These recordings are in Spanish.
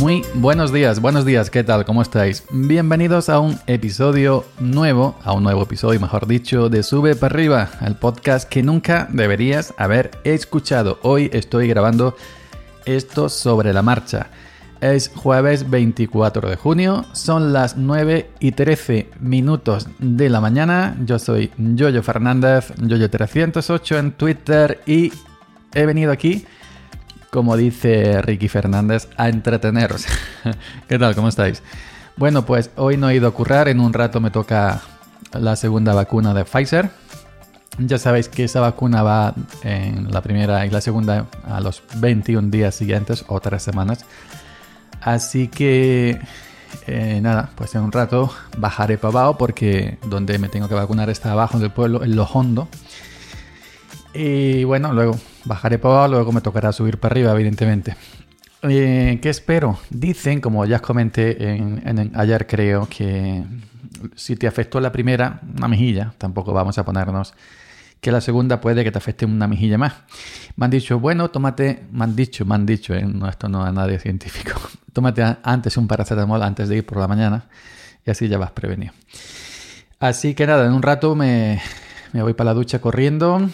Muy buenos días, buenos días, ¿qué tal? ¿Cómo estáis? Bienvenidos a un episodio nuevo, a un nuevo episodio, mejor dicho, de Sube para arriba, el podcast que nunca deberías haber escuchado. Hoy estoy grabando esto sobre la marcha. Es jueves 24 de junio, son las 9 y 13 minutos de la mañana. Yo soy Yoyo Fernández, Yoyo308 en Twitter y he venido aquí como dice Ricky Fernández, a entreteneros. ¿Qué tal? ¿Cómo estáis? Bueno, pues hoy no he ido a currar, en un rato me toca la segunda vacuna de Pfizer. Ya sabéis que esa vacuna va en la primera y la segunda a los 21 días siguientes o tres semanas. Así que eh, nada, pues en un rato bajaré para abajo porque donde me tengo que vacunar está abajo del pueblo, en Lojondo. Y bueno, luego bajaré para abajo, luego me tocará subir para arriba, evidentemente. Eh, ¿Qué espero? Dicen, como ya os comenté en, ayer, creo que si te afectó la primera, una mejilla, tampoco vamos a ponernos que la segunda puede que te afecte una mejilla más. Me han dicho, bueno, tómate, me han dicho, me han dicho, eh, no, esto no es nadie científico, tómate antes un paracetamol antes de ir por la mañana y así ya vas prevenido. Así que nada, en un rato me, me voy para la ducha corriendo,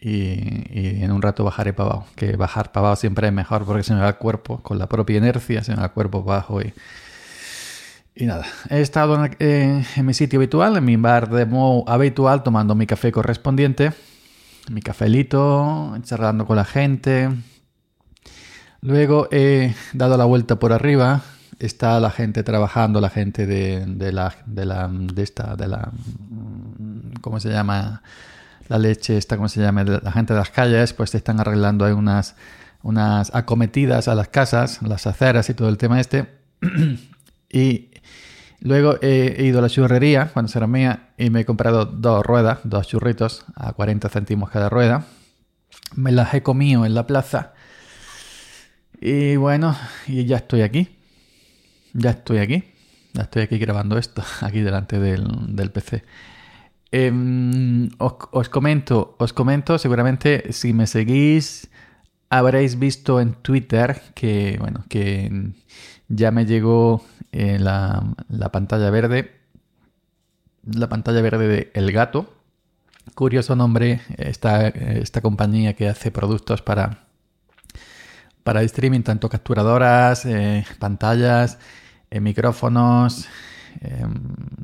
y, en un rato bajaré para abajo. Que bajar para abajo siempre es mejor porque se me va el cuerpo, con la propia inercia, se me va el cuerpo bajo y, y nada. He estado en, mi sitio habitual, en mi bar de mo habitual, tomando mi café correspondiente, mi cafelito, charlando con la gente. Luego he dado la vuelta por arriba. Está la gente trabajando, la gente de, de la, de la, de esta, de la, ¿cómo se llama? La leche, esta, ¿cómo se llama? La gente de las calles, pues están arreglando ahí unas, unas acometidas a las casas, las aceras y todo el tema este. y luego he, ido a la churrería cuando será mía y me he comprado dos ruedas, dos churritos a 40 céntimos cada rueda. Me las he comido en la plaza. Y bueno, y ya estoy aquí. Ya estoy aquí. Ya estoy aquí grabando esto, aquí delante del, del PC. Em, os, comento, os comento, seguramente si me seguís habréis visto en Twitter que, bueno, que ya me llegó eh, la, pantalla verde, la pantalla verde de El Gato. Curioso nombre, esta, esta compañía que hace productos para, para streaming, tanto capturadoras, eh, pantallas, eh, micrófonos, em,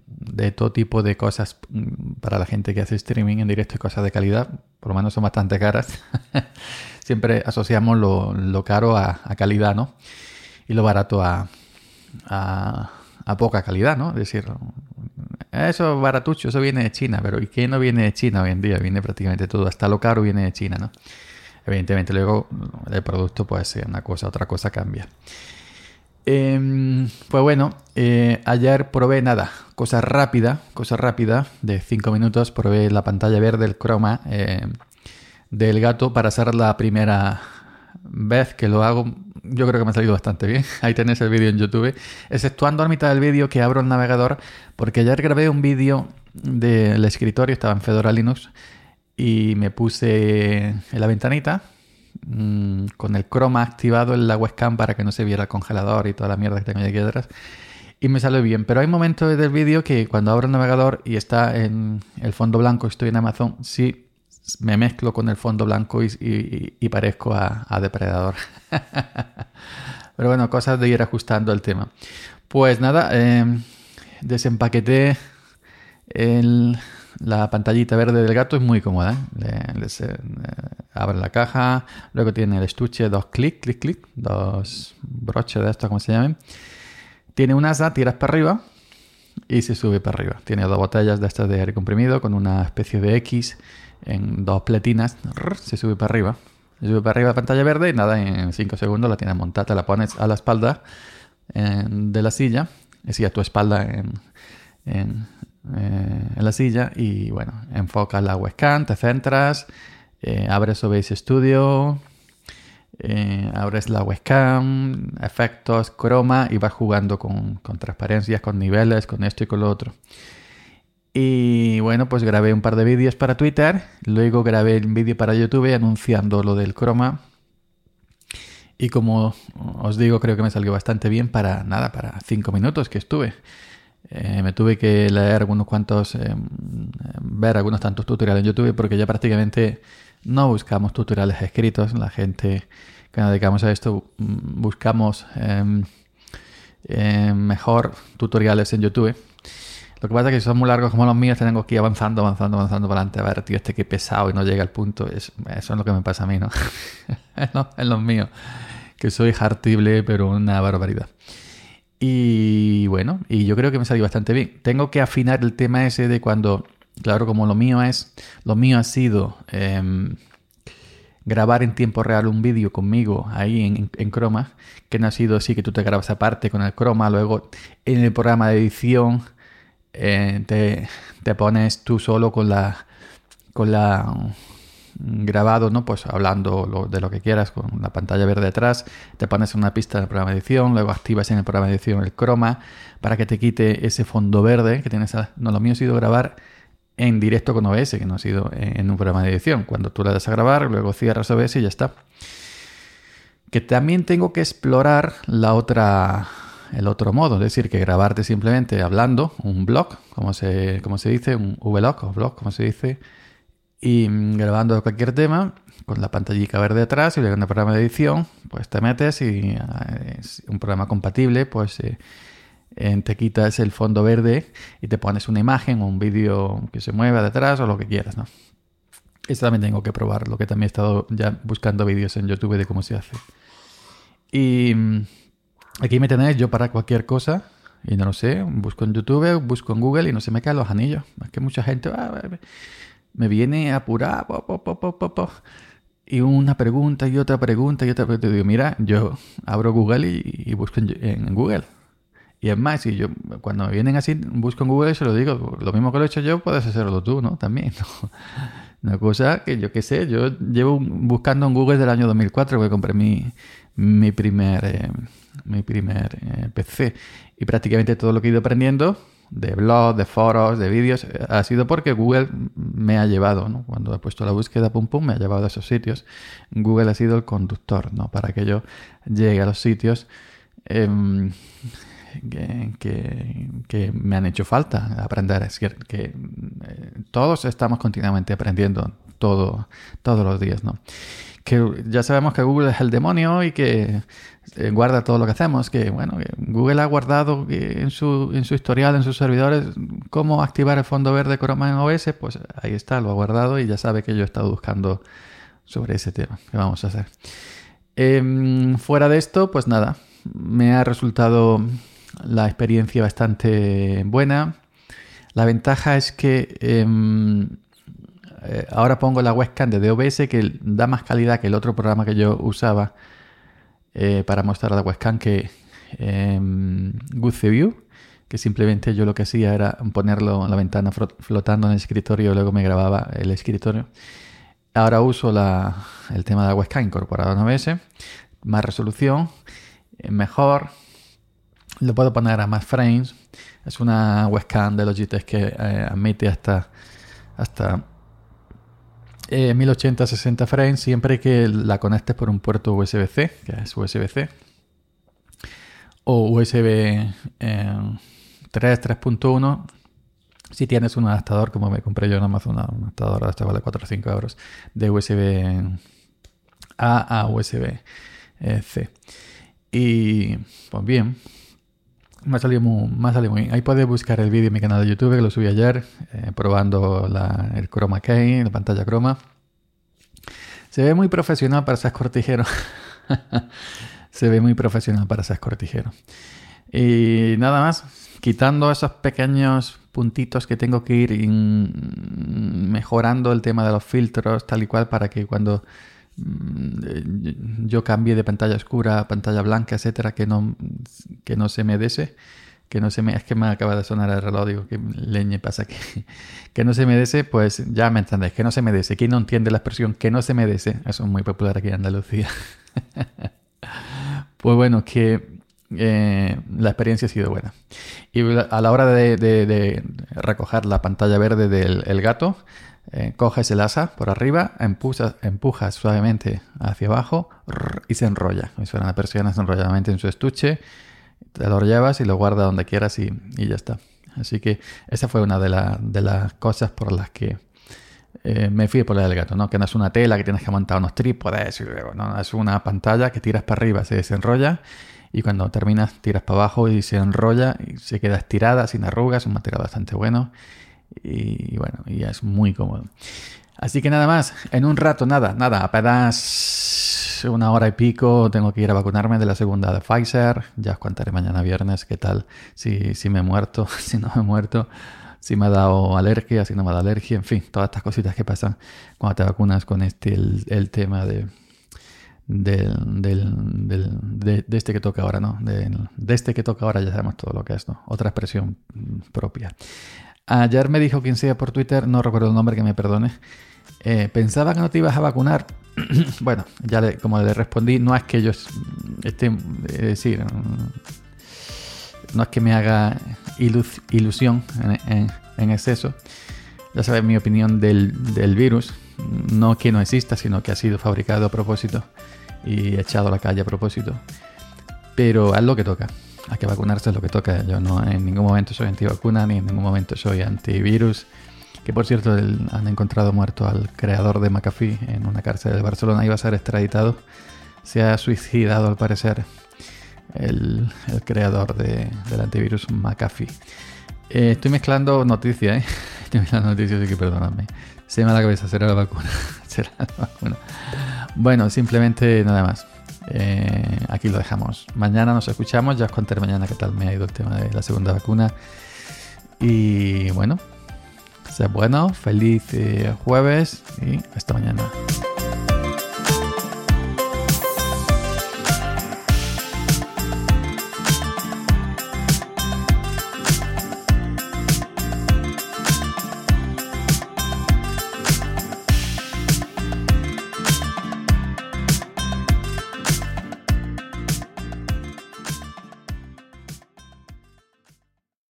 de todo tipo de cosas para la gente que hace streaming en directo y cosas de calidad, por lo menos son bastante caras. Siempre asociamos lo, caro a, calidad, ¿no? Y lo barato a, a, poca calidad, ¿no? Es decir, eso baratucho, eso viene de China, pero ¿y qué no viene de China hoy en día? Viene prácticamente todo, hasta lo caro viene de China, ¿no? Evidentemente luego el producto puede ser una cosa, otra cosa cambia. Em, pues bueno, eh, ayer probé nada, cosa rápida, cosa rápida, de 5 minutos, probé la pantalla verde, el croma eh, del gato para hacer la primera vez que lo hago. Yo creo que me ha salido bastante bien. Ahí tenéis el vídeo en YouTube. Exceptuando a mitad del vídeo que abro el navegador, porque ayer grabé un vídeo del escritorio, estaba en Fedora Linux, y me puse en la ventanita Mm, con el croma activado en la webcam para que no se viera el congelador y toda la mierda que tengo aquí detrás. Y me salió bien. Pero hay momentos del vídeo que cuando abro el navegador y está en el fondo blanco, estoy en Amazon, sí me mezclo con el fondo blanco y, parezco a, depredador. Pero bueno, cosas de ir ajustando el tema. Pues nada, eh, desempaqueté el, la pantallita verde del gato es muy cómoda. ¿eh? Eh, abre la caja, luego tiene el estuche, dos clic, clic, clic, dos broches de esto, como se llaman. Tiene un asa, tiras para arriba y se sube para arriba. Tiene dos botellas de estas de aire comprimido con una especie de X en dos pletinas. Se sube para arriba. Se sube para arriba la pantalla verde y nada, en 5 segundos la tienes montada, la pones a la espalda eh, de la silla, es decir, a tu espalda en, en, eh, en la silla y bueno, enfoca la webcam, te centras, eh, abres OBS Studio, eh, abres la webcam, efectos, croma y vas jugando con, con, transparencias, con niveles, con esto y con lo otro. Y bueno, pues grabé un par de vídeos para Twitter, luego grabé un vídeo para YouTube anunciando lo del croma. Y como os digo, creo que me salió bastante bien para nada, para cinco minutos que estuve. Eh, me tuve que leer algunos cuantos, eh, ver algunos tantos tutoriales en YouTube porque ya prácticamente no buscamos tutoriales escritos. La gente que nos dedicamos a esto mm, buscamos em, em, mejor tutoriales en YouTube. Lo que pasa es que si son muy largos como los míos, tengo que ir avanzando, avanzando, avanzando para adelante. A ver, tío, este que pesado y no llega al punto. eso es lo que me pasa a mí, ¿no? en los míos. Que soy hartible, pero una barbaridad. Y bueno, y yo creo que me salió bastante bien. Tengo que afinar el tema ese de cuando, claro, como lo mío es, lo mío ha sido em, grabar en tiempo real un vídeo conmigo ahí en, en, Chroma, que no ha sido así que tú te grabas aparte con el Chroma, luego en el programa de edición eh, te, te, pones tú solo con la, con la grabado, ¿no? Pues hablando de lo que quieras con la pantalla verde atrás, te pones una pista del programa de edición, luego activas en el programa de edición el croma para que te quite ese fondo verde que tienes. No, lo mío ha sido grabar en directo con OBS, que no ha sido en un programa de edición. Cuando tú le das a grabar, luego cierras OBS y ya está. Que también tengo que explorar la otra, el otro modo, es decir, que grabarte simplemente hablando, un blog, como se, como se dice, un vlog o blog, como se dice, y mm, grabando cualquier tema con la pantallita verde atrás y en el programa de edición, pues te metes y ah, es un programa compatible, pues eh, te quitas el fondo verde y te pones una imagen o un vídeo que se mueva detrás o lo que quieras, ¿no? Esto también tengo que probar, lo que también he estado ya buscando vídeos en YouTube de cómo se hace. Y mm, aquí me tenéis yo para cualquier cosa, y no lo sé, busco en YouTube, busco en Google y no se me caen los anillos. Es que mucha gente... Ah, me viene a apurar, y una pregunta y otra pregunta y otra pregunta. Digo, mira, yo abro Google y, busco en, Google. Y es más, si yo cuando vienen así, busco en Google y se lo digo, lo mismo que lo he hecho yo, puedes hacerlo tú, ¿no? También. Una cosa que yo qué sé, yo llevo buscando en Google del año 2004 que compré mi, mi primer, eh, mi primer eh, PC. Y prácticamente todo lo que he ido aprendiendo de blogs, de foros, de vídeos, ha sido porque Google me ha llevado, ¿no? Cuando he puesto la búsqueda pum pum, me ha llevado a esos sitios. Google ha sido el conductor, ¿no? Para que yo llegue a los sitios em, que, me han hecho falta aprender. Es que, que eh, todos estamos continuamente aprendiendo todo, todos los días, ¿no? Que ya sabemos que Google es el demonio y que eh, guarda todo lo que hacemos, que bueno, Google ha guardado en su, en su historial, en sus servidores, cómo activar el fondo verde Chroma en OS, pues ahí está, lo ha guardado y ya sabe que yo he estado buscando sobre ese tema. ¿Qué vamos a hacer? Em, fuera de esto, pues nada, me ha resultado la experiencia bastante buena. La ventaja es que em, eh, ahora pongo la webcam de OBS que da más calidad que el otro programa que yo usaba eh, para mostrar la webcam que eh, View, que simplemente yo lo que hacía era ponerlo en la ventana flotando en el escritorio y luego me grababa el escritorio. Ahora uso el tema de la webcam incorporado en OBS, más resolución, eh, mejor, lo puedo poner a más frames. Es una webcam de Logitech que admite hasta, hasta 1080 60 frames siempre que la conectes por un puerto USB-C, que es USB-C, o USB 3, eh, 3.1. Si tienes un adaptador, como me compré yo en Amazon, un adaptador de este vale 4 o 5 euros, de USB A a USB-C. Eh, y pues bien, me ha salido muy, muy bien. Ahí puedes buscar el vídeo en mi canal de YouTube que lo subí ayer, eh, probando el Chroma Key, la pantalla Chroma. Se ve muy profesional para ser cortijero. Se ve muy profesional para ser cortijero. Y nada más, quitando esos pequeños puntitos que tengo que ir mejorando el tema de los filtros, tal y cual, para que cuando yo cambie de pantalla oscura a pantalla blanca, etcétera, que no, que no se me dese, que no se me, es que me acaba de sonar el reloj, digo, que leñe pasa que, que no se me dese, pues ya me entendéis, que no se me dese. ¿Quién no entiende la expresión que no se me dese? Eso es muy popular aquí en Andalucía. pues bueno, que eh, la experiencia ha sido buena. Y a la hora de, recoger la pantalla verde del gato, eh, coges el asa por arriba, empujas, suavemente hacia abajo y se enrolla. Y suena la persiana enrolladamente en su estuche, te lo llevas y lo guardas donde quieras y, ya está. Así que esa fue una de, las cosas por las que eh, me fui por la del gato, ¿no? Que no es una tela que tienes que montar unos trípodes y luego, ¿no? Es una pantalla que tiras para arriba, se desenrolla y cuando terminas tiras para abajo y se enrolla y se queda estirada, sin arrugas, un material bastante bueno y, bueno, y es muy cómodo. Así que nada más, en un rato, nada, nada, apenas una hora y pico tengo que ir a vacunarme de la segunda de Pfizer. Ya os contaré mañana viernes qué tal, si, si me he muerto, si no me he muerto, si me ha dado alergia, si no me ha dado alergia, en fin, todas estas cositas que pasan cuando te vacunas con este, el, tema de, del, de, este que toca ahora, ¿no? De, este que toca ahora ya sabemos todo lo que es, ¿no? Otra expresión propia. Ayer me dijo quien sea por Twitter, no recuerdo el nombre, que me perdone. Eh, pensaba que no te ibas a vacunar. bueno, ya le, como le respondí, no es que yo esté, es decir, no es que me haga ilusión en, exceso. Ya sabes mi opinión del, del, virus. No que no exista, sino que ha sido fabricado a propósito y echado a la calle a propósito. Pero es lo que toca hay que vacunarse es lo que toca. Yo no en ningún momento soy antivacuna ni en ningún momento soy antivirus. Que por cierto han encontrado muerto al creador de McAfee en una cárcel de Barcelona. Iba a ser extraditado. Se ha suicidado al parecer el, creador del antivirus McAfee. Eh, estoy mezclando noticias, ¿eh? Estoy mezclando noticias, así que perdonadme. Se me da la cabeza, será la vacuna. será la vacuna. Bueno, simplemente nada más. Eh, aquí lo dejamos. Mañana nos escuchamos. Ya os contaré mañana qué tal me ha ido el tema de la segunda vacuna. Y bueno, sea bueno, feliz eh, jueves y hasta mañana.